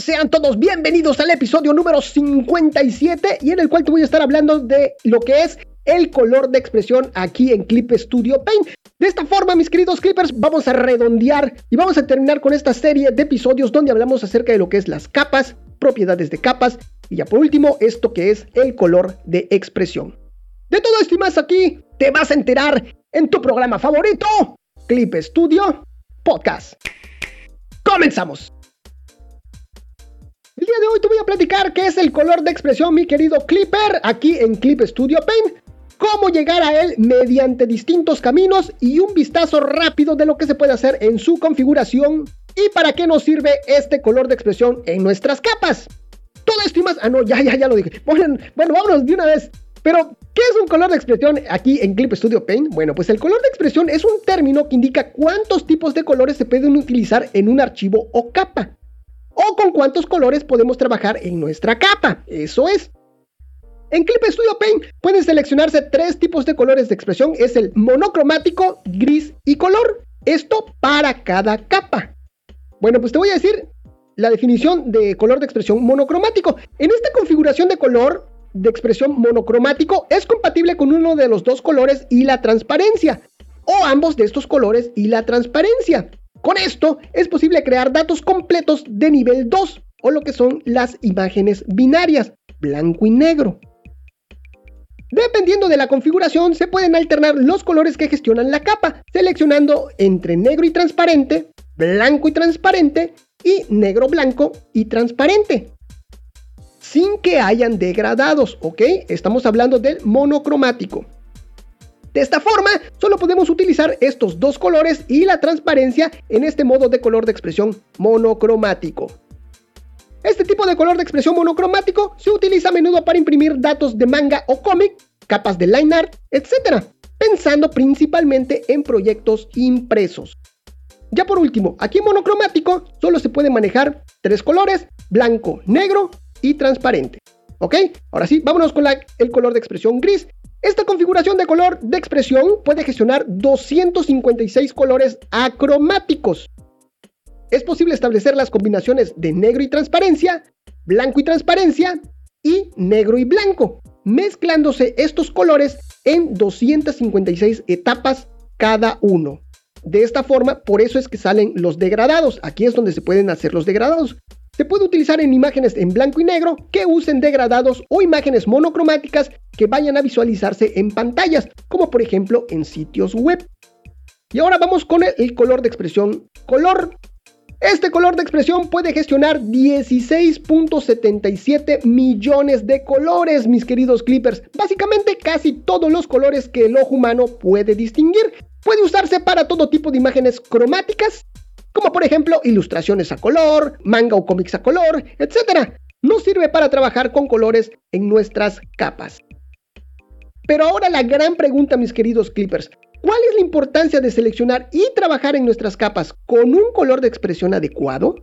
Sean todos bienvenidos al episodio número 57 y en el cual te voy a estar hablando de lo que es el color de expresión aquí en Clip Studio Paint. De esta forma, mis queridos clippers, vamos a redondear y vamos a terminar con esta serie de episodios donde hablamos acerca de lo que es las capas, propiedades de capas y ya por último, esto que es el color de expresión. De todo esto y más aquí te vas a enterar en tu programa favorito, Clip Studio Podcast. ¡Comenzamos! El día de hoy te voy a platicar qué es el color de expresión, mi querido Clipper, aquí en Clip Studio Paint, cómo llegar a él mediante distintos caminos y un vistazo rápido de lo que se puede hacer en su configuración y para qué nos sirve este color de expresión en nuestras capas. Todo esto y más. Ah, no, ya, ya, ya lo dije. Bueno, bueno, vámonos de una vez. Pero, ¿qué es un color de expresión aquí en Clip Studio Paint? Bueno, pues el color de expresión es un término que indica cuántos tipos de colores se pueden utilizar en un archivo o capa o con cuántos colores podemos trabajar en nuestra capa. Eso es. En Clip Studio Paint pueden seleccionarse tres tipos de colores de expresión. Es el monocromático, gris y color. Esto para cada capa. Bueno, pues te voy a decir la definición de color de expresión monocromático. En esta configuración de color de expresión monocromático es compatible con uno de los dos colores y la transparencia. O ambos de estos colores y la transparencia. Con esto es posible crear datos completos de nivel 2 o lo que son las imágenes binarias, blanco y negro. Dependiendo de la configuración, se pueden alternar los colores que gestionan la capa, seleccionando entre negro y transparente, blanco y transparente y negro blanco y transparente. Sin que hayan degradados, ¿ok? Estamos hablando del monocromático. De esta forma, solo podemos utilizar estos dos colores y la transparencia en este modo de color de expresión monocromático. Este tipo de color de expresión monocromático se utiliza a menudo para imprimir datos de manga o cómic, capas de line art, etc., pensando principalmente en proyectos impresos. Ya por último, aquí en monocromático solo se puede manejar tres colores, blanco, negro y transparente. ¿Ok? Ahora sí, vámonos con el color de expresión gris, esta configuración de color de expresión puede gestionar 256 colores acromáticos. Es posible establecer las combinaciones de negro y transparencia, blanco y transparencia y negro y blanco, mezclándose estos colores en 256 etapas cada uno. De esta forma, por eso es que salen los degradados. Aquí es donde se pueden hacer los degradados. Se puede utilizar en imágenes en blanco y negro que usen degradados o imágenes monocromáticas que vayan a visualizarse en pantallas, como por ejemplo en sitios web. Y ahora vamos con el, color de expresión color. Este color de expresión puede gestionar 16.77 millones de colores, mis queridos clippers. Básicamente casi todos los colores que el ojo humano puede distinguir. Puede usarse para todo tipo de imágenes cromáticas, como por ejemplo ilustraciones a color, manga o cómics a color, etc. Nos sirve para trabajar con colores en nuestras capas. Pero ahora la gran pregunta, mis queridos clippers, ¿cuál es la importancia de seleccionar y trabajar en nuestras capas con un color de expresión adecuado?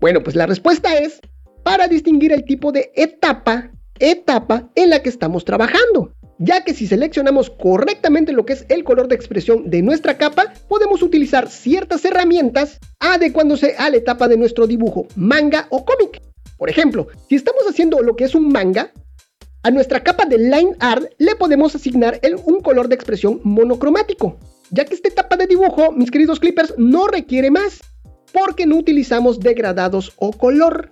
Bueno, pues la respuesta es para distinguir el tipo de etapa, etapa en la que estamos trabajando ya que si seleccionamos correctamente lo que es el color de expresión de nuestra capa, podemos utilizar ciertas herramientas adecuándose a la etapa de nuestro dibujo, manga o cómic. Por ejemplo, si estamos haciendo lo que es un manga, a nuestra capa de line art le podemos asignar un color de expresión monocromático, ya que esta etapa de dibujo, mis queridos clippers, no requiere más, porque no utilizamos degradados o color.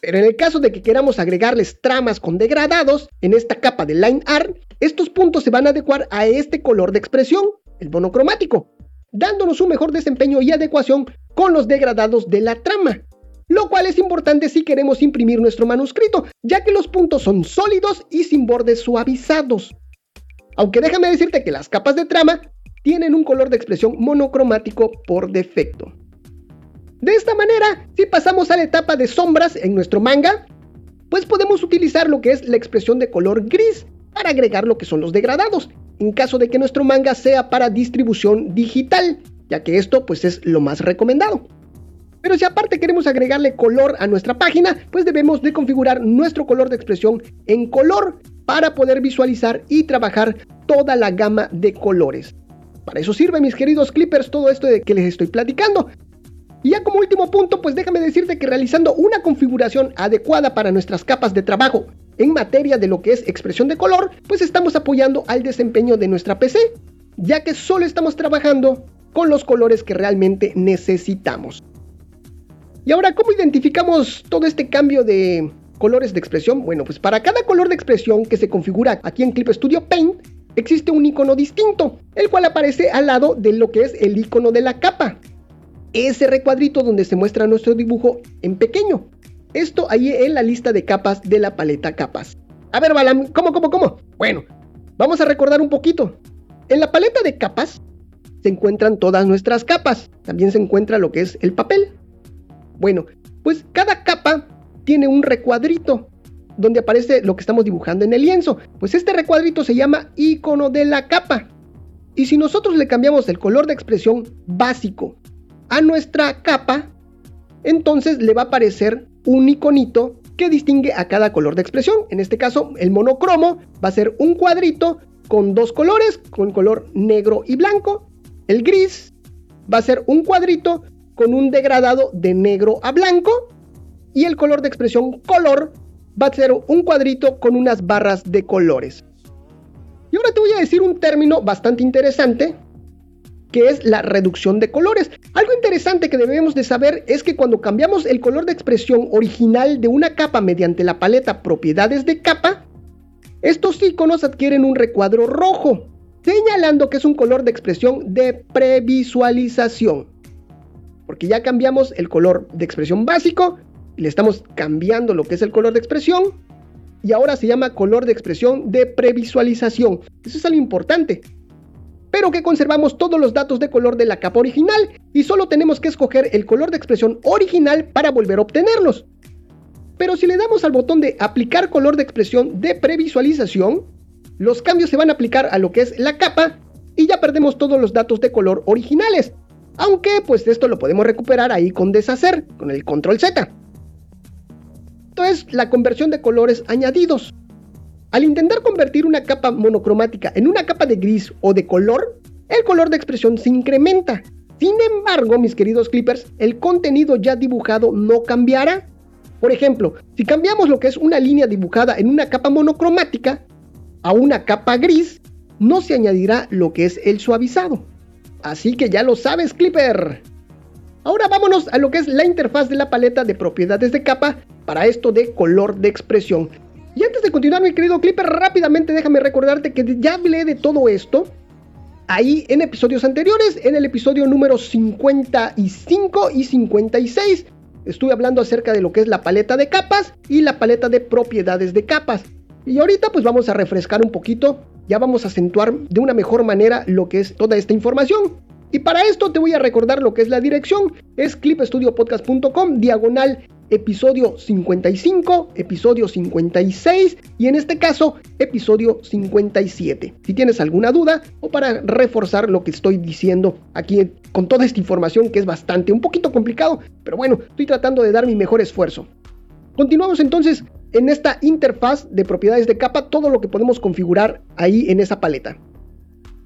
Pero en el caso de que queramos agregarles tramas con degradados en esta capa de line art, estos puntos se van a adecuar a este color de expresión, el monocromático, dándonos un mejor desempeño y adecuación con los degradados de la trama. Lo cual es importante si queremos imprimir nuestro manuscrito, ya que los puntos son sólidos y sin bordes suavizados. Aunque déjame decirte que las capas de trama tienen un color de expresión monocromático por defecto. De esta manera, si pasamos a la etapa de sombras en nuestro manga, pues podemos utilizar lo que es la expresión de color gris para agregar lo que son los degradados, en caso de que nuestro manga sea para distribución digital, ya que esto pues es lo más recomendado. Pero si aparte queremos agregarle color a nuestra página, pues debemos de configurar nuestro color de expresión en color para poder visualizar y trabajar toda la gama de colores. Para eso sirve, mis queridos clippers, todo esto de que les estoy platicando. Y ya como último punto, pues déjame decirte que realizando una configuración adecuada para nuestras capas de trabajo en materia de lo que es expresión de color, pues estamos apoyando al desempeño de nuestra PC, ya que solo estamos trabajando con los colores que realmente necesitamos. Y ahora, ¿cómo identificamos todo este cambio de colores de expresión? Bueno, pues para cada color de expresión que se configura aquí en Clip Studio Paint, existe un icono distinto, el cual aparece al lado de lo que es el icono de la capa. Ese recuadrito donde se muestra nuestro dibujo en pequeño. Esto ahí en la lista de capas de la paleta capas. A ver, Balam, ¿cómo, cómo, cómo? Bueno, vamos a recordar un poquito. En la paleta de capas se encuentran todas nuestras capas. También se encuentra lo que es el papel. Bueno, pues cada capa tiene un recuadrito donde aparece lo que estamos dibujando en el lienzo. Pues este recuadrito se llama icono de la capa. Y si nosotros le cambiamos el color de expresión básico a nuestra capa, entonces le va a aparecer un iconito que distingue a cada color de expresión. En este caso, el monocromo va a ser un cuadrito con dos colores, con color negro y blanco. El gris va a ser un cuadrito con un degradado de negro a blanco. Y el color de expresión color va a ser un cuadrito con unas barras de colores. Y ahora te voy a decir un término bastante interesante que es la reducción de colores. Algo interesante que debemos de saber es que cuando cambiamos el color de expresión original de una capa mediante la paleta propiedades de capa, estos iconos adquieren un recuadro rojo, señalando que es un color de expresión de previsualización. Porque ya cambiamos el color de expresión básico le estamos cambiando lo que es el color de expresión y ahora se llama color de expresión de previsualización. Eso es algo importante pero que conservamos todos los datos de color de la capa original y solo tenemos que escoger el color de expresión original para volver a obtenerlos. Pero si le damos al botón de aplicar color de expresión de previsualización, los cambios se van a aplicar a lo que es la capa y ya perdemos todos los datos de color originales. Aunque pues esto lo podemos recuperar ahí con deshacer, con el control Z. Entonces la conversión de colores añadidos. Al intentar convertir una capa monocromática en una capa de gris o de color, el color de expresión se incrementa. Sin embargo, mis queridos clippers, el contenido ya dibujado no cambiará. Por ejemplo, si cambiamos lo que es una línea dibujada en una capa monocromática a una capa gris, no se añadirá lo que es el suavizado. Así que ya lo sabes, Clipper. Ahora vámonos a lo que es la interfaz de la paleta de propiedades de capa para esto de color de expresión. Y antes de continuar, mi querido Clipper, rápidamente déjame recordarte que ya hablé de todo esto ahí en episodios anteriores, en el episodio número 55 y 56. Estuve hablando acerca de lo que es la paleta de capas y la paleta de propiedades de capas. Y ahorita pues vamos a refrescar un poquito, ya vamos a acentuar de una mejor manera lo que es toda esta información. Y para esto te voy a recordar lo que es la dirección, es clipstudiopodcast.com, diagonal episodio 55, episodio 56 y en este caso episodio 57. Si tienes alguna duda o para reforzar lo que estoy diciendo aquí con toda esta información que es bastante, un poquito complicado, pero bueno, estoy tratando de dar mi mejor esfuerzo. Continuamos entonces en esta interfaz de propiedades de capa, todo lo que podemos configurar ahí en esa paleta.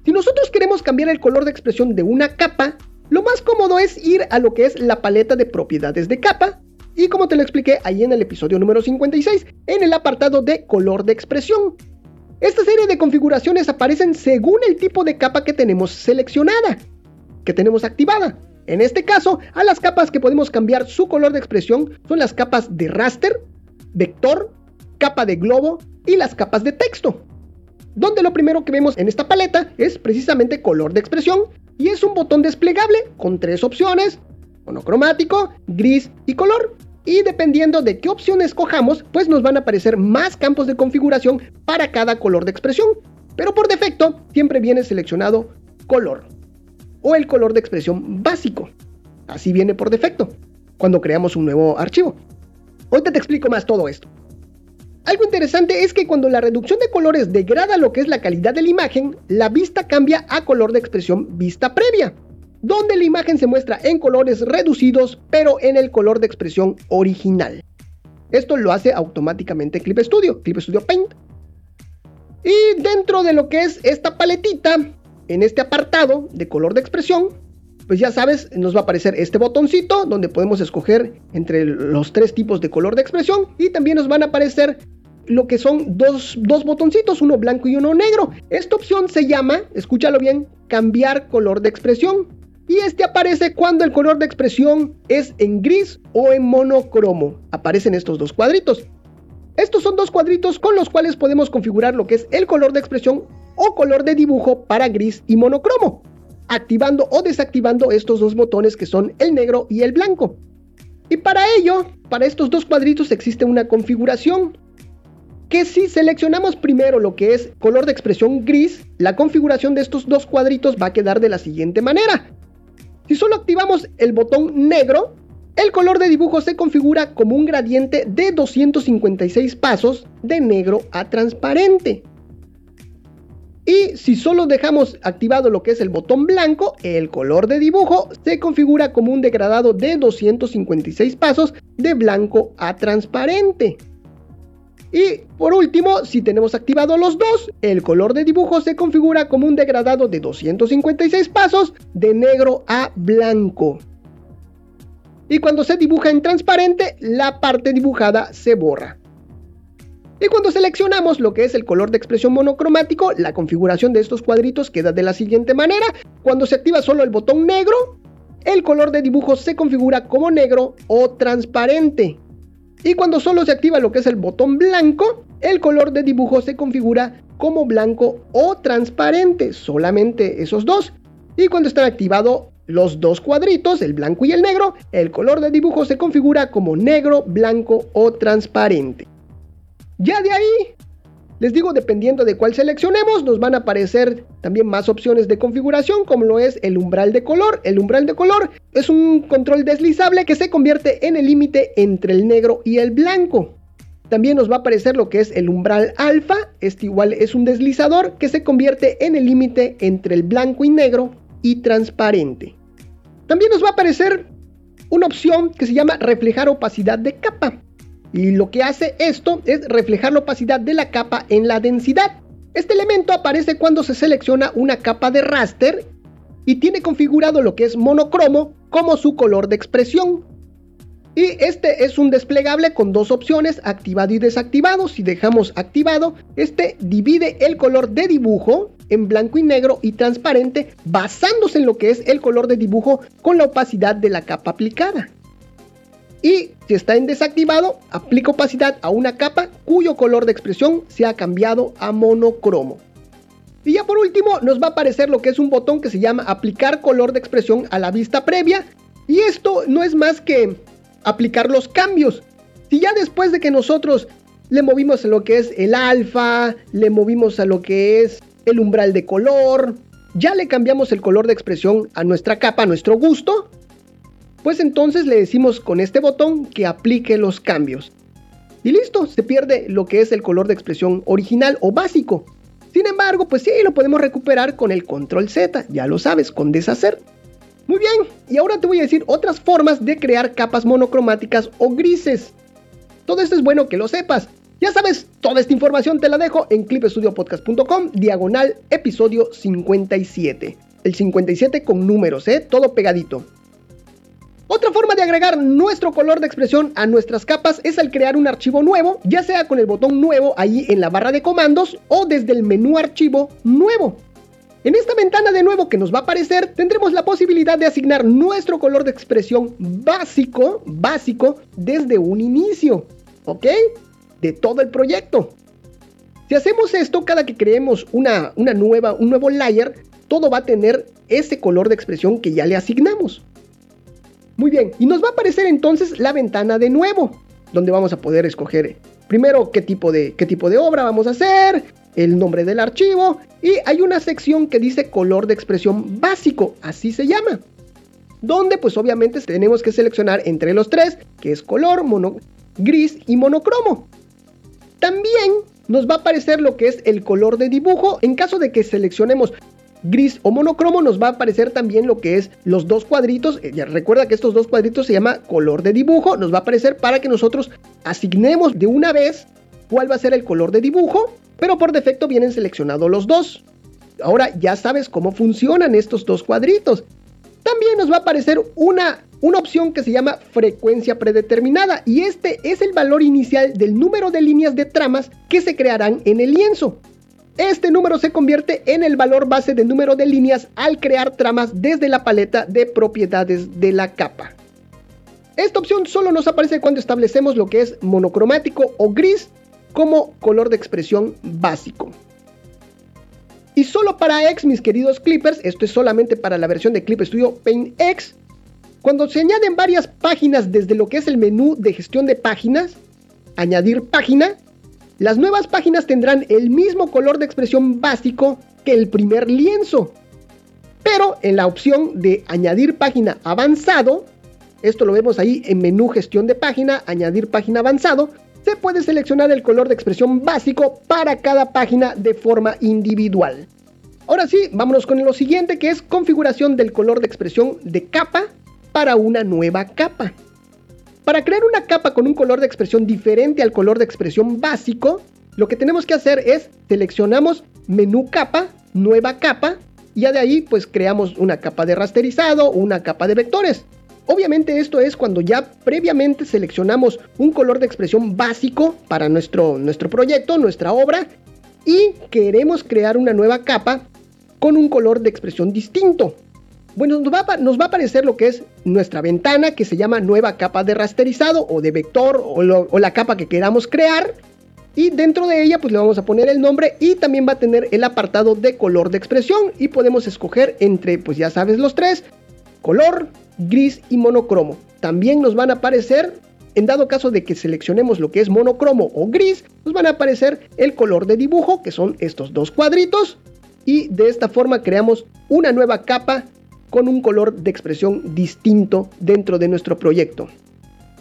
Si nosotros queremos cambiar el color de expresión de una capa, lo más cómodo es ir a lo que es la paleta de propiedades de capa y como te lo expliqué ahí en el episodio número 56, en el apartado de color de expresión. Esta serie de configuraciones aparecen según el tipo de capa que tenemos seleccionada, que tenemos activada. En este caso, a las capas que podemos cambiar su color de expresión son las capas de raster, vector, capa de globo y las capas de texto. Donde lo primero que vemos en esta paleta es precisamente color de expresión y es un botón desplegable con tres opciones, monocromático, gris y color. Y dependiendo de qué opción escojamos, pues nos van a aparecer más campos de configuración para cada color de expresión. Pero por defecto siempre viene seleccionado color o el color de expresión básico. Así viene por defecto cuando creamos un nuevo archivo. Ahorita te explico más todo esto. Algo interesante es que cuando la reducción de colores degrada lo que es la calidad de la imagen, la vista cambia a color de expresión vista previa donde la imagen se muestra en colores reducidos, pero en el color de expresión original. Esto lo hace automáticamente Clip Studio, Clip Studio Paint. Y dentro de lo que es esta paletita, en este apartado de color de expresión, pues ya sabes, nos va a aparecer este botoncito donde podemos escoger entre los tres tipos de color de expresión y también nos van a aparecer lo que son dos, dos botoncitos, uno blanco y uno negro. Esta opción se llama, escúchalo bien, cambiar color de expresión. Y este aparece cuando el color de expresión es en gris o en monocromo. Aparecen estos dos cuadritos. Estos son dos cuadritos con los cuales podemos configurar lo que es el color de expresión o color de dibujo para gris y monocromo, activando o desactivando estos dos botones que son el negro y el blanco. Y para ello, para estos dos cuadritos existe una configuración que si seleccionamos primero lo que es color de expresión gris, la configuración de estos dos cuadritos va a quedar de la siguiente manera. Si solo activamos el botón negro, el color de dibujo se configura como un gradiente de 256 pasos de negro a transparente. Y si solo dejamos activado lo que es el botón blanco, el color de dibujo se configura como un degradado de 256 pasos de blanco a transparente. Y por último, si tenemos activado los dos, el color de dibujo se configura como un degradado de 256 pasos de negro a blanco. Y cuando se dibuja en transparente, la parte dibujada se borra. Y cuando seleccionamos lo que es el color de expresión monocromático, la configuración de estos cuadritos queda de la siguiente manera. Cuando se activa solo el botón negro, el color de dibujo se configura como negro o transparente. Y cuando solo se activa lo que es el botón blanco, el color de dibujo se configura como blanco o transparente, solamente esos dos. Y cuando están activados los dos cuadritos, el blanco y el negro, el color de dibujo se configura como negro, blanco o transparente. Ya de ahí les digo, dependiendo de cuál seleccionemos, nos van a aparecer también más opciones de configuración, como lo es el umbral de color. El umbral de color es un control deslizable que se convierte en el límite entre el negro y el blanco. También nos va a aparecer lo que es el umbral alfa. Este igual es un deslizador que se convierte en el límite entre el blanco y negro y transparente. También nos va a aparecer una opción que se llama reflejar opacidad de capa. Y lo que hace esto es reflejar la opacidad de la capa en la densidad. Este elemento aparece cuando se selecciona una capa de raster y tiene configurado lo que es monocromo como su color de expresión. Y este es un desplegable con dos opciones, activado y desactivado. Si dejamos activado, este divide el color de dibujo en blanco y negro y transparente basándose en lo que es el color de dibujo con la opacidad de la capa aplicada. Y si está en desactivado, aplica opacidad a una capa cuyo color de expresión se ha cambiado a monocromo. Y ya por último nos va a aparecer lo que es un botón que se llama aplicar color de expresión a la vista previa. Y esto no es más que aplicar los cambios. Si ya después de que nosotros le movimos a lo que es el alfa, le movimos a lo que es el umbral de color, ya le cambiamos el color de expresión a nuestra capa a nuestro gusto, pues entonces le decimos con este botón que aplique los cambios. Y listo, se pierde lo que es el color de expresión original o básico. Sin embargo, pues sí, lo podemos recuperar con el control Z, ya lo sabes, con deshacer. Muy bien, y ahora te voy a decir otras formas de crear capas monocromáticas o grises. Todo esto es bueno que lo sepas. Ya sabes, toda esta información te la dejo en clipestudiopodcast.com, diagonal episodio 57. El 57 con números, ¿eh? Todo pegadito. Otra forma de agregar nuestro color de expresión a nuestras capas es al crear un archivo nuevo, ya sea con el botón nuevo ahí en la barra de comandos o desde el menú archivo nuevo. En esta ventana de nuevo que nos va a aparecer tendremos la posibilidad de asignar nuestro color de expresión básico, básico desde un inicio, ¿ok? De todo el proyecto. Si hacemos esto cada que creemos una, una nueva, un nuevo layer, todo va a tener ese color de expresión que ya le asignamos. Muy bien, y nos va a aparecer entonces la ventana de nuevo, donde vamos a poder escoger primero qué tipo de, qué tipo de obra vamos a hacer, el nombre del archivo, y hay una sección que dice color de expresión básico, así se llama. Donde pues obviamente tenemos que seleccionar entre los tres, que es color, mono, gris y monocromo. También nos va a aparecer lo que es el color de dibujo en caso de que seleccionemos gris o monocromo nos va a aparecer también lo que es los dos cuadritos. Eh, recuerda que estos dos cuadritos se llama color de dibujo. Nos va a aparecer para que nosotros asignemos de una vez cuál va a ser el color de dibujo. Pero por defecto vienen seleccionados los dos. Ahora ya sabes cómo funcionan estos dos cuadritos. También nos va a aparecer una, una opción que se llama frecuencia predeterminada y este es el valor inicial del número de líneas de tramas que se crearán en el lienzo. Este número se convierte en el valor base de número de líneas al crear tramas desde la paleta de propiedades de la capa. Esta opción solo nos aparece cuando establecemos lo que es monocromático o gris como color de expresión básico. Y solo para X, mis queridos clippers, esto es solamente para la versión de Clip Studio Paint X, cuando se añaden varias páginas desde lo que es el menú de gestión de páginas, añadir página, las nuevas páginas tendrán el mismo color de expresión básico que el primer lienzo. Pero en la opción de añadir página avanzado, esto lo vemos ahí en menú gestión de página, añadir página avanzado, se puede seleccionar el color de expresión básico para cada página de forma individual. Ahora sí, vámonos con lo siguiente que es configuración del color de expresión de capa para una nueva capa. Para crear una capa con un color de expresión diferente al color de expresión básico, lo que tenemos que hacer es seleccionamos menú capa, nueva capa, y ya de ahí pues creamos una capa de rasterizado o una capa de vectores. Obviamente esto es cuando ya previamente seleccionamos un color de expresión básico para nuestro, nuestro proyecto, nuestra obra, y queremos crear una nueva capa con un color de expresión distinto. Bueno, nos va, a, aparecer lo que es nuestra ventana que se llama nueva capa de rasterizado o de vector o, o, la capa que queramos crear. Y dentro de ella pues le vamos a poner el nombre y también va a tener el apartado de color de expresión y podemos escoger entre pues ya sabes los tres, color, gris y monocromo. También nos van a aparecer en dado caso de que seleccionemos lo que es monocromo o gris, nos van a aparecer el color de dibujo, que son estos dos cuadritos, y de esta forma creamos una nueva capa con un color de expresión distinto dentro de nuestro proyecto.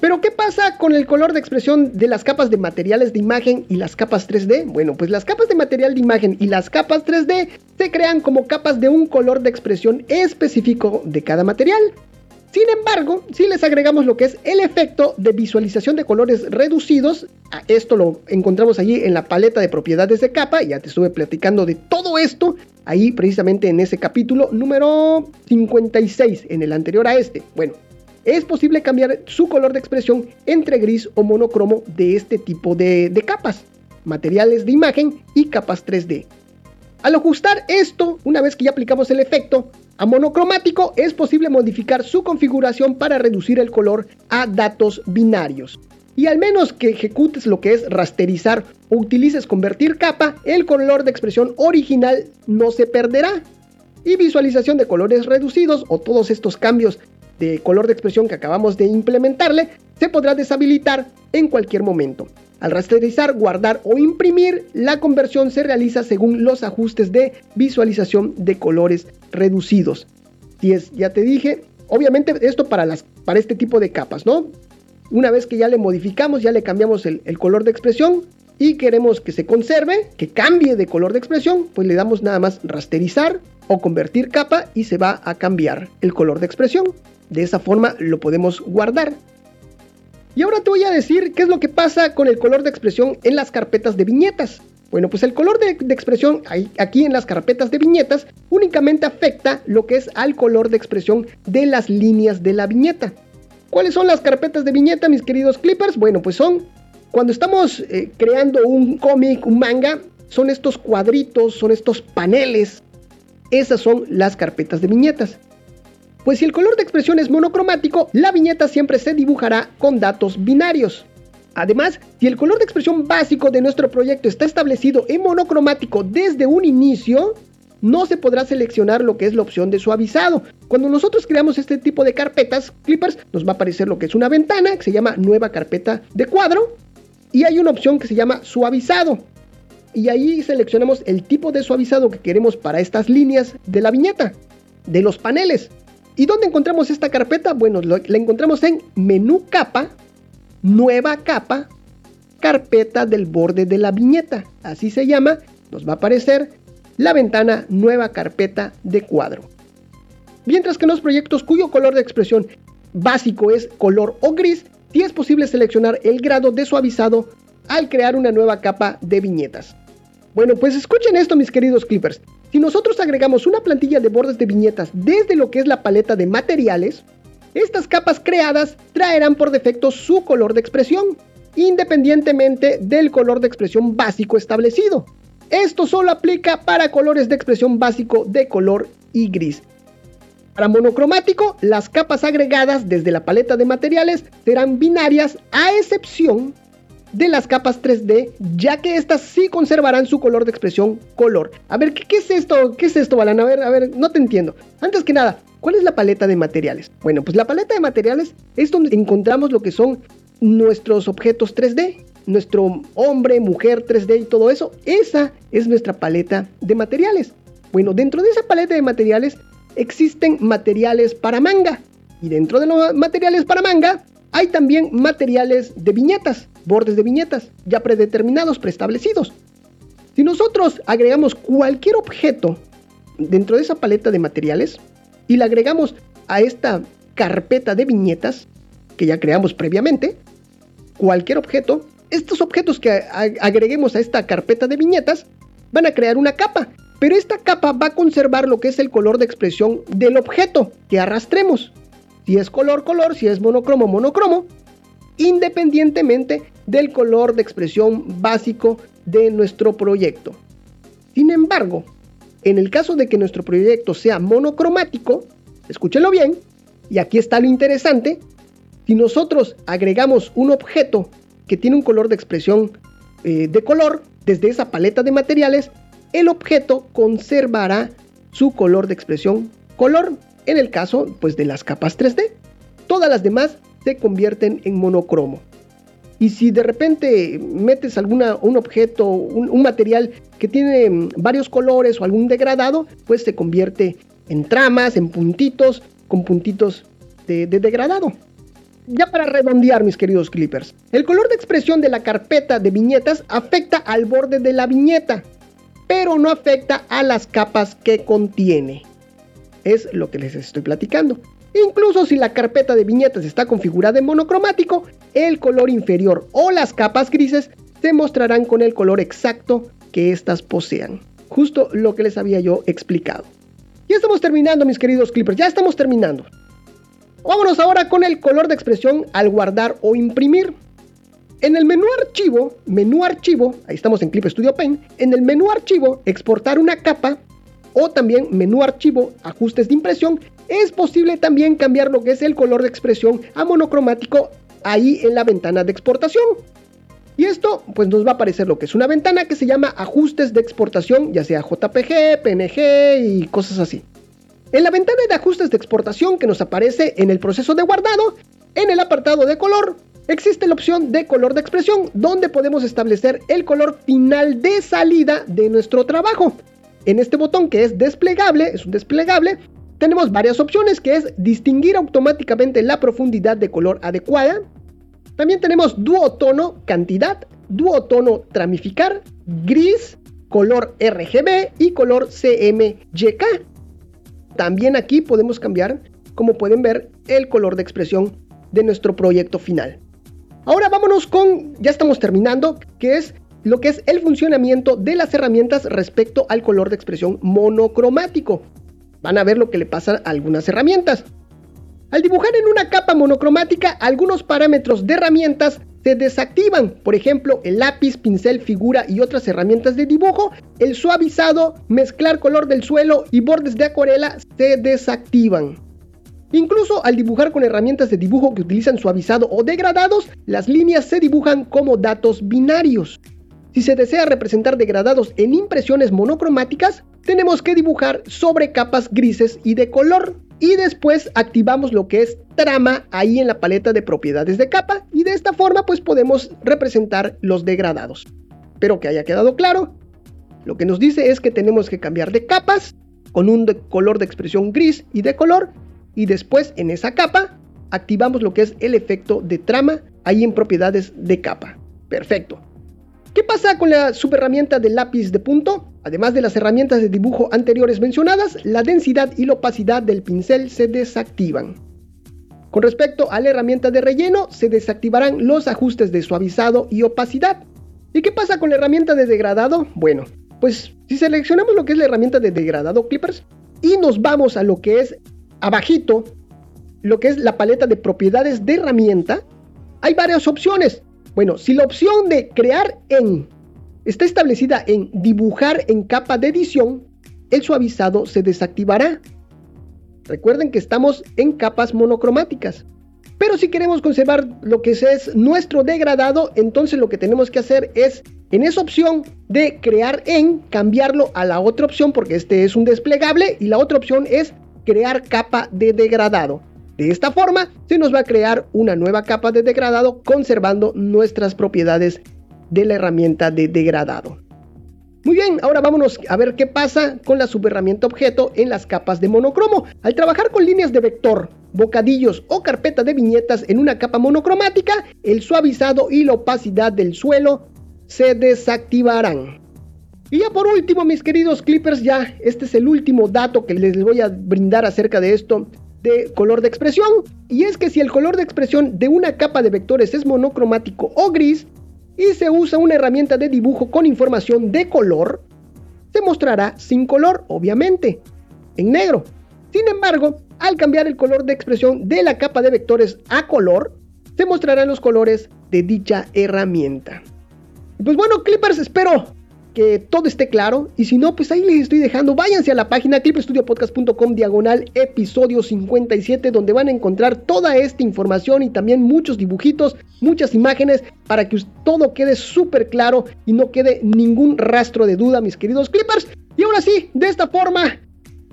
Pero ¿qué pasa con el color de expresión de las capas de materiales de imagen y las capas 3D? Bueno, pues las capas de material de imagen y las capas 3D se crean como capas de un color de expresión específico de cada material. Sin embargo, si les agregamos lo que es el efecto de visualización de colores reducidos, esto lo encontramos allí en la paleta de propiedades de capa, ya te estuve platicando de todo esto ahí precisamente en ese capítulo número 56, en el anterior a este. Bueno, es posible cambiar su color de expresión entre gris o monocromo de este tipo de, capas, materiales de imagen y capas 3D. Al ajustar esto, una vez que ya aplicamos el efecto a monocromático, es posible modificar su configuración para reducir el color a datos binarios. Y al menos que ejecutes lo que es rasterizar o utilices convertir capa, el color de expresión original no se perderá. Y visualización de colores reducidos o todos estos cambios de color de expresión que acabamos de implementarle se podrá deshabilitar en cualquier momento. Al rasterizar, guardar o imprimir, la conversión se realiza según los ajustes de visualización de colores reducidos. Si es, ya te dije, obviamente esto para, las, para este tipo de capas, ¿no? Una vez que ya le modificamos, ya le cambiamos el, color de expresión y queremos que se conserve, que cambie de color de expresión, pues le damos nada más rasterizar o convertir capa y se va a cambiar el color de expresión. De esa forma lo podemos guardar. Y ahora te voy a decir qué es lo que pasa con el color de expresión en las carpetas de viñetas. Bueno, pues el color de, expresión aquí en las carpetas de viñetas únicamente afecta lo que es al color de expresión de las líneas de la viñeta. ¿Cuáles son las carpetas de viñeta, mis queridos clippers? Bueno, pues son cuando estamos eh, creando un cómic, un manga, son estos cuadritos, son estos paneles. Esas son las carpetas de viñetas. Pues si el color de expresión es monocromático, la viñeta siempre se dibujará con datos binarios. Además, si el color de expresión básico de nuestro proyecto está establecido en monocromático desde un inicio, no se podrá seleccionar lo que es la opción de suavizado. Cuando nosotros creamos este tipo de carpetas, clippers, nos va a aparecer lo que es una ventana que se llama nueva carpeta de cuadro y hay una opción que se llama suavizado. Y ahí seleccionamos el tipo de suavizado que queremos para estas líneas de la viñeta, de los paneles. ¿Y dónde encontramos esta carpeta? Bueno, la encontramos en menú capa, nueva capa, carpeta del borde de la viñeta. Así se llama, nos va a aparecer la ventana nueva carpeta de cuadro. Mientras que en los proyectos cuyo color de expresión básico es color o gris, sí es posible seleccionar el grado de suavizado al crear una nueva capa de viñetas. Bueno, pues escuchen esto mis queridos clippers. Si nosotros agregamos una plantilla de bordes de viñetas desde lo que es la paleta de materiales, estas capas creadas traerán por defecto su color de expresión, independientemente del color de expresión básico establecido. Esto solo aplica para colores de expresión básico de color y gris. Para monocromático, las capas agregadas desde la paleta de materiales serán binarias a excepción de las capas 3D, ya que estas sí conservarán su color de expresión color. A ver, ¿qué, es esto? ¿Qué es esto, Balan? A ver, a ver, no te entiendo. Antes que nada, ¿cuál es la paleta de materiales? Bueno, pues la paleta de materiales es donde encontramos lo que son nuestros objetos 3D, nuestro hombre, mujer 3D y todo eso. Esa es nuestra paleta de materiales. Bueno, dentro de esa paleta de materiales existen materiales para manga. Y dentro de los materiales para manga hay también materiales de viñetas, bordes de viñetas, ya predeterminados, preestablecidos. Si nosotros agregamos cualquier objeto dentro de esa paleta de materiales y la agregamos a esta carpeta de viñetas que ya creamos previamente, cualquier objeto, estos objetos que agreguemos a esta carpeta de viñetas van a crear una capa, pero esta capa va a conservar lo que es el color de expresión del objeto que arrastremos. Si es color, color, si es monocromo, monocromo, independientemente del color de expresión básico de nuestro proyecto. Sin embargo, en el caso de que nuestro proyecto sea monocromático, escúchenlo bien, y aquí está lo interesante, si nosotros agregamos un objeto que tiene un color de expresión eh, de color desde esa paleta de materiales, el objeto conservará su color de expresión color en el caso pues de las capas 3D. Todas las demás se convierten en monocromo. Y si de repente metes alguna, un objeto, un, material que tiene mm, varios colores o algún degradado, pues se convierte en tramas, en puntitos, con puntitos de degradado. Ya para redondear, mis queridos clippers, el color de expresión de la carpeta de viñetas afecta al borde de la viñeta, pero no afecta a las capas que contiene. Es lo que les estoy platicando. Incluso si la carpeta de viñetas está configurada en monocromático, el color inferior o las capas grises se mostrarán con el color exacto que éstas posean. Justo lo que les había yo explicado. Ya estamos terminando, mis queridos clippers, ya estamos terminando. Vámonos ahora con el color de expresión al guardar o imprimir. En el menú archivo, menú archivo, ahí estamos en Clip Studio Paint, en el menú archivo exportar una capa o también menú archivo ajustes de impresión, es posible también cambiar lo que es el color de expresión a monocromático ahí en la ventana de exportación. Y esto pues nos va a aparecer lo que es una ventana que se llama ajustes de exportación, ya sea JPG, PNG y cosas así. En la ventana de ajustes de exportación que nos aparece en el proceso de guardado, en el apartado de color, existe la opción de color de expresión, donde podemos establecer el color final de salida de nuestro trabajo. En este botón que es desplegable, es un desplegable, tenemos varias opciones que es distinguir automáticamente la profundidad de color adecuada. También tenemos duotono cantidad, duotono tramificar, gris, color RGB y color CMYK. También aquí podemos cambiar, como pueden ver, el color de expresión de nuestro proyecto final. Ahora vámonos con, ya estamos terminando, que es lo que es el funcionamiento de las herramientas respecto al color de expresión monocromático. Van a ver lo que le pasa a algunas herramientas. Al dibujar en una capa monocromática, algunos parámetros de herramientas se desactivan. Por ejemplo, el lápiz, pincel, figura y otras herramientas de dibujo, el suavizado, mezclar color del suelo y bordes de acuarela se desactivan. Incluso al dibujar con herramientas de dibujo que utilizan suavizado o degradados, las líneas se dibujan como datos binarios. Si se desea representar degradados en impresiones monocromáticas, tenemos que dibujar sobre capas grises y de color y después activamos lo que es trama ahí en la paleta de propiedades de capa y de esta forma pues podemos representar los degradados. Pero que haya quedado claro, lo que nos dice es que tenemos que cambiar de capas con un color de expresión gris y de color y después en esa capa activamos lo que es el efecto de trama ahí en propiedades de capa. Perfecto. ¿Qué pasa con la subherramienta de lápiz de punto? Además de las herramientas de dibujo anteriores mencionadas, la densidad y la opacidad del pincel se desactivan. Con respecto a la herramienta de relleno, se desactivarán los ajustes de suavizado y opacidad. ¿Y qué pasa con la herramienta de degradado? Bueno, pues si seleccionamos lo que es la herramienta de degradado Clippers y nos vamos a lo que es abajito, lo que es la paleta de propiedades de herramienta, hay varias opciones. Bueno, si la opción de crear en está establecida en dibujar en capa de edición, el suavizado se desactivará. Recuerden que estamos en capas monocromáticas. Pero si queremos conservar lo que es nuestro degradado, entonces lo que tenemos que hacer es en esa opción de crear en, cambiarlo a la otra opción porque este es un desplegable y la otra opción es crear capa de degradado. De esta forma se nos va a crear una nueva capa de degradado conservando nuestras propiedades de la herramienta de degradado. Muy bien, ahora vámonos a ver qué pasa con la subherramienta objeto en las capas de monocromo. Al trabajar con líneas de vector, bocadillos o carpeta de viñetas en una capa monocromática, el suavizado y la opacidad del suelo se desactivarán. Y ya por último, mis queridos clippers, ya este es el último dato que les voy a brindar acerca de esto de color de expresión. Y es que si el color de expresión de una capa de vectores es monocromático o gris, y se usa una herramienta de dibujo con información de color, se mostrará sin color, obviamente, en negro. Sin embargo, al cambiar el color de expresión de la capa de vectores a color, se mostrarán los colores de dicha herramienta. Pues bueno, Clippers, espero que todo esté claro. Y si no, pues ahí les estoy dejando. Váyanse a la página clipstudiopodcast.com diagonal episodio 57, donde van a encontrar toda esta información y también muchos dibujitos, muchas imágenes, para que todo quede súper claro y no quede ningún rastro de duda, mis queridos clippers. Y ahora sí, de esta forma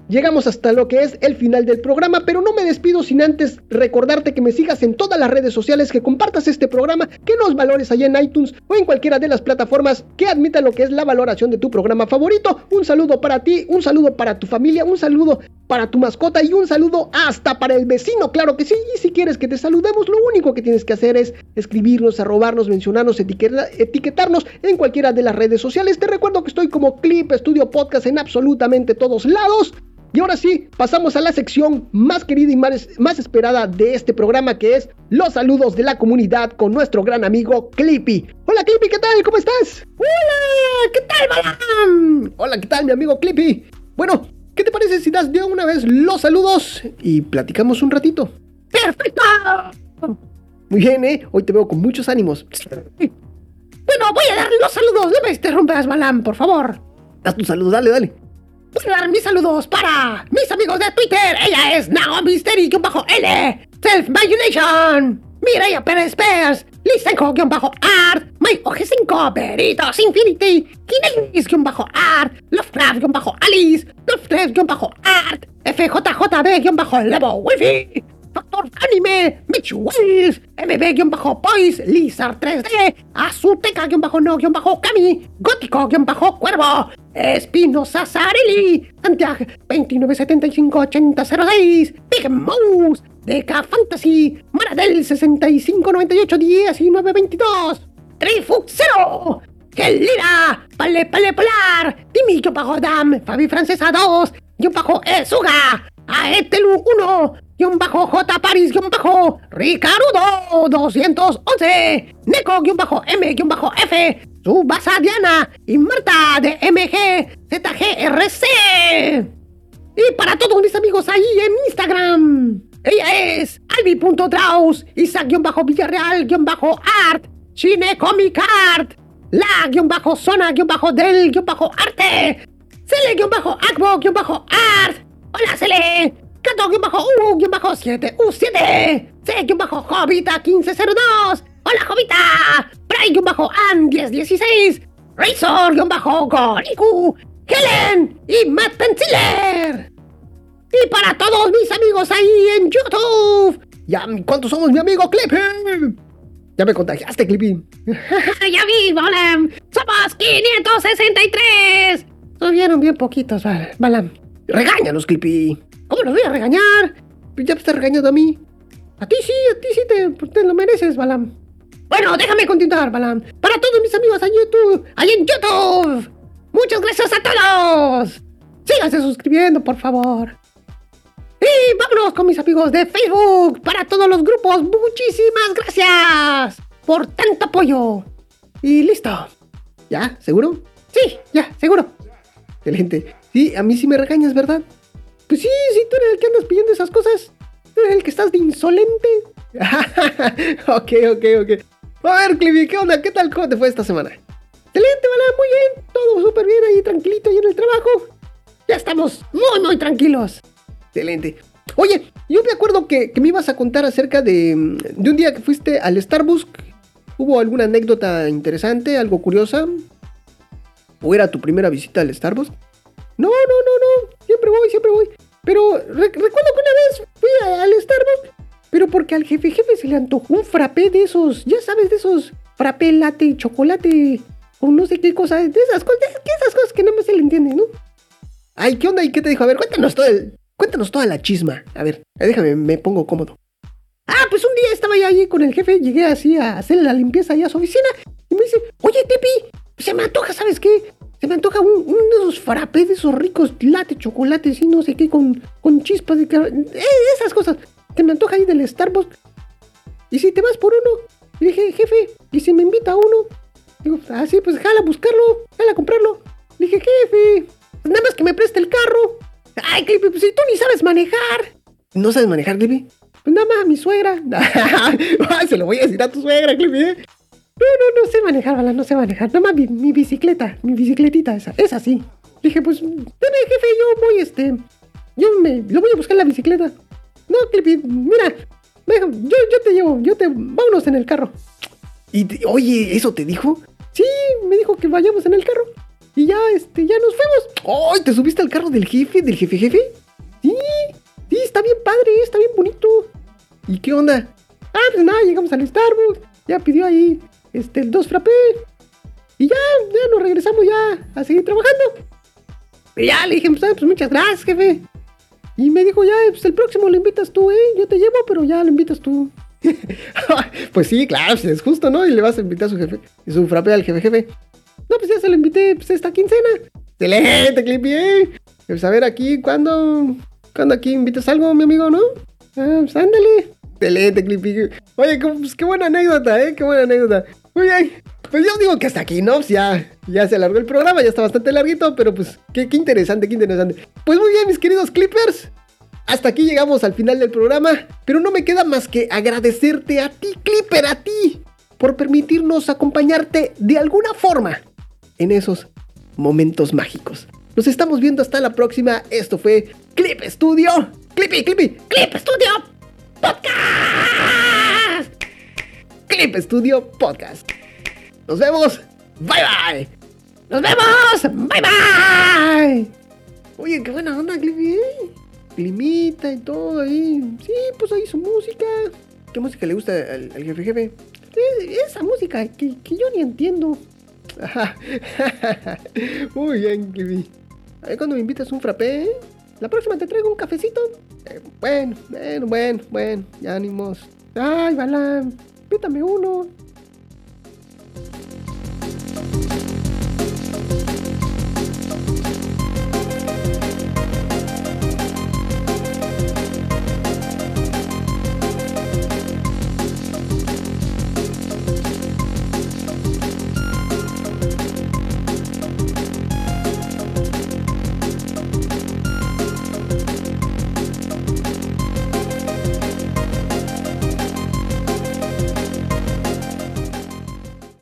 Llegamos hasta lo que es el final del programa, pero no me despido sin antes recordarte que me sigas en todas las redes sociales, que compartas este programa, que nos valores allá en iTunes o en cualquiera de las plataformas que admitan lo que es la valoración de tu programa favorito. Un saludo para ti, un saludo para tu familia, un saludo para tu mascota y un saludo hasta para el vecino, claro que sí. Y si quieres que te saludemos, lo único que tienes que hacer es escribirnos, arrobarnos, mencionarnos, etiquetarnos en cualquiera de las redes sociales. Te recuerdo que estoy como Clip Studio Podcast en absolutamente todos lados. Y ahora sí, pasamos a la sección más querida y más, esperada de este programa que es los saludos de la comunidad con nuestro gran amigo Clippy. Hola Clippy, ¿qué tal? ¿Cómo estás? Hola, ¿qué tal, Balam? Hola, ¿qué tal, mi amigo Clippy? Bueno, ¿qué te parece si das de una vez los saludos y platicamos un ratito? ¡Perfecto! Muy bien, ¿eh? Hoy te veo con muchos ánimos. Bueno, voy a dar los saludos. No me interrumpas, Balam, por favor. Haz tu saludo, dale, dale. A dar mis saludos para mis amigos de Twitter. Ella es Naomi bajo l Self Imagination, Mireia Pérez Pérez, Lisenko-Art, My OG5, Peritos Infinity, Kinelis-Art, Lovecraft-Alice, Lovecraft-Art, FJJB-Levo Wifi, Factor Anime, Mitch Wells, MB-Poise, Lizard 3D, Azuteca-No-Kami, Gótico-Cuervo, Espinosa Sarelli, Santiago 2975-8006, Big Mouse, Deca Fantasy, Maradel 6598-1922, Trifuxero, Gelira, Pale Pale Polar, Timmy Bajo Dam, Fabi Francesa 2, Yo Bajo Esuga, Aetelu 1, guion bajo J Paris guion bajo Ricardo 211 Neko guion bajo M guion bajo F Subasa Diana y Marta de MG ZGRC y para todos mis amigos ahí en Instagram ella es Albi.draus Isaac-Villarreal-Art Chine Comic Art La guion bajo Zona guion bajo Del guion bajo Arte Cele guion bajo Agbo guion bajo Art Hola Cele Cato-U-7U7 C-Jovita1502 Hola Jovita Bray-An1016 Razor-Goriku Helen y Matt Penciler y para todos mis amigos ahí en YouTube. Ya, ¿cuántos somos, mi amigo Clippy? Ya me contagiaste, Clippy. ya vi, Balam. Somos 563. Subieron bien poquitos, Balam. Regáñanos, Clippy. ¿Cómo los voy a regañar? Ya me estás regañando a mí. A ti sí, a ti sí te, lo mereces, Balam. Bueno, déjame continuar, Balam. Para todos mis amigos en YouTube, ahí en YouTube. Muchas gracias a todos. Síganse suscribiendo, por favor. Y vámonos con mis amigos de Facebook. Para todos los grupos, muchísimas gracias por tanto apoyo. Y listo. ¿Ya? ¿Seguro? Sí, ya, seguro. Excelente. Sí, a mí sí me regañas, ¿verdad? Pues sí, sí, tú eres el que andas pidiendo esas cosas. Tú eres el que estás de insolente. ok, ok, ok. A ver, Clippy, ¿qué onda? ¿Qué tal? ¿Cómo te fue esta semana? Excelente, ¿vale? Muy bien. Todo súper bien ahí, tranquilito ahí en el trabajo. Ya estamos muy, muy tranquilos. Excelente. Oye, yo me acuerdo que, me ibas a contar acerca de, de un día que fuiste al Starbucks. ¿Hubo alguna anécdota interesante, algo curiosa? ¿O era tu primera visita al Starbucks? No, no, no, no. Siempre voy, siempre voy. Pero recuerdo que una vez fui al Starbucks. Pero porque al jefe jefe se le antojó un frappé de esos. Ya sabes, de esos frappé latte, chocolate. O no sé qué cosa. De esas cosas, de esas cosas que no me se le entiende, ¿no? Ay, ¿qué onda? ¿Y qué te dijo? A ver, cuéntanos todo Cuéntanos toda la chisma. A ver, déjame, me pongo cómodo. Ah, pues un día estaba yo allí con el jefe, llegué así a hacerle la limpieza allá a su oficina y me dice, oye, Tepi, se me antoja, ¿sabes qué? Se me antoja un, de esos frappés de esos ricos latte, chocolates y no sé qué, con, con chispas de... Eh, esas cosas. Se me antoja ahí del Starbucks. ¿Y si te vas por uno? Le dije, jefe, ¿y si me invita a uno? Digo, ah, pues jala a buscarlo, jala a comprarlo. Le dije, jefe, pues nada más que me preste el carro. Ay, Clippy, pues si tú ni sabes manejar. ¿No sabes manejar, Clippy? Pues nada más mi suegra. Se lo voy a decir a tu suegra, Clippy. ¿eh? No, no, no sé manejar, Bala, no sé manejar. Nada más mi, bicicleta, mi bicicletita esa, es así. Dije, pues, dame, jefe, yo voy, este, yo me, lo voy a buscar la bicicleta. No, Clippy, mira, yo, yo te llevo, yo te, vámonos en el carro. Y, oye, ¿eso te dijo? Sí, me dijo que vayamos en el carro. Y ya, este, ya nos fuimos. ¡Ay! ¿Te subiste al carro del jefe? ¿Del jefe jefe? Sí, sí, está bien padre, está bien bonito. ¿Y qué onda? Ah, pues nada, llegamos al Starbucks. Ya pidió ahí, este, dos frappé. Y ya, ya nos regresamos ya a seguir trabajando. Y ya le dije, pues, ah, pues muchas gracias, jefe. Y me dijo, ya, pues el próximo lo invitas tú, ¿eh? Yo te llevo, pero ya lo invitas tú. pues sí, claro, pues es justo, ¿no? Y le vas a invitar a su jefe. Es un frappé al jefe jefe. No, pues ya se lo invité pues, esta quincena. Excelente, Clippy. ¿eh? Pues a ver aquí, ¿cuándo, ¿cuándo aquí invitas algo, mi amigo, no? Ah, pues ándale. Excelente, Clippy. Oye, pues qué buena anécdota, ¿eh? Qué buena anécdota. Muy bien. Pues yo digo que hasta aquí, ¿no? Ya, ya se alargó el programa, ya está bastante larguito, pero pues qué, qué interesante, qué interesante. Pues muy bien, mis queridos Clippers. Hasta aquí llegamos al final del programa, pero no me queda más que agradecerte a ti, Clipper, a ti, por permitirnos acompañarte de alguna forma en esos momentos mágicos. Nos estamos viendo hasta la próxima. Esto fue Clip Studio. Clippy, Clippy, Clip Studio Podcast. Clip Studio Podcast. Nos vemos. Bye bye. Nos vemos. Bye bye. Oye, qué buena onda, Clippy. ¿eh? Climita y todo ahí. Sí, pues ahí su música. ¿Qué música le gusta al, jefe jefe? esa música que, yo ni entiendo. Muy bien, Kibi. Ahí cuando me invitas un frappé, la próxima te traigo un cafecito. Eh, bueno, bueno, bueno, bueno, ya ánimos. Ay, Balán, pítame uno.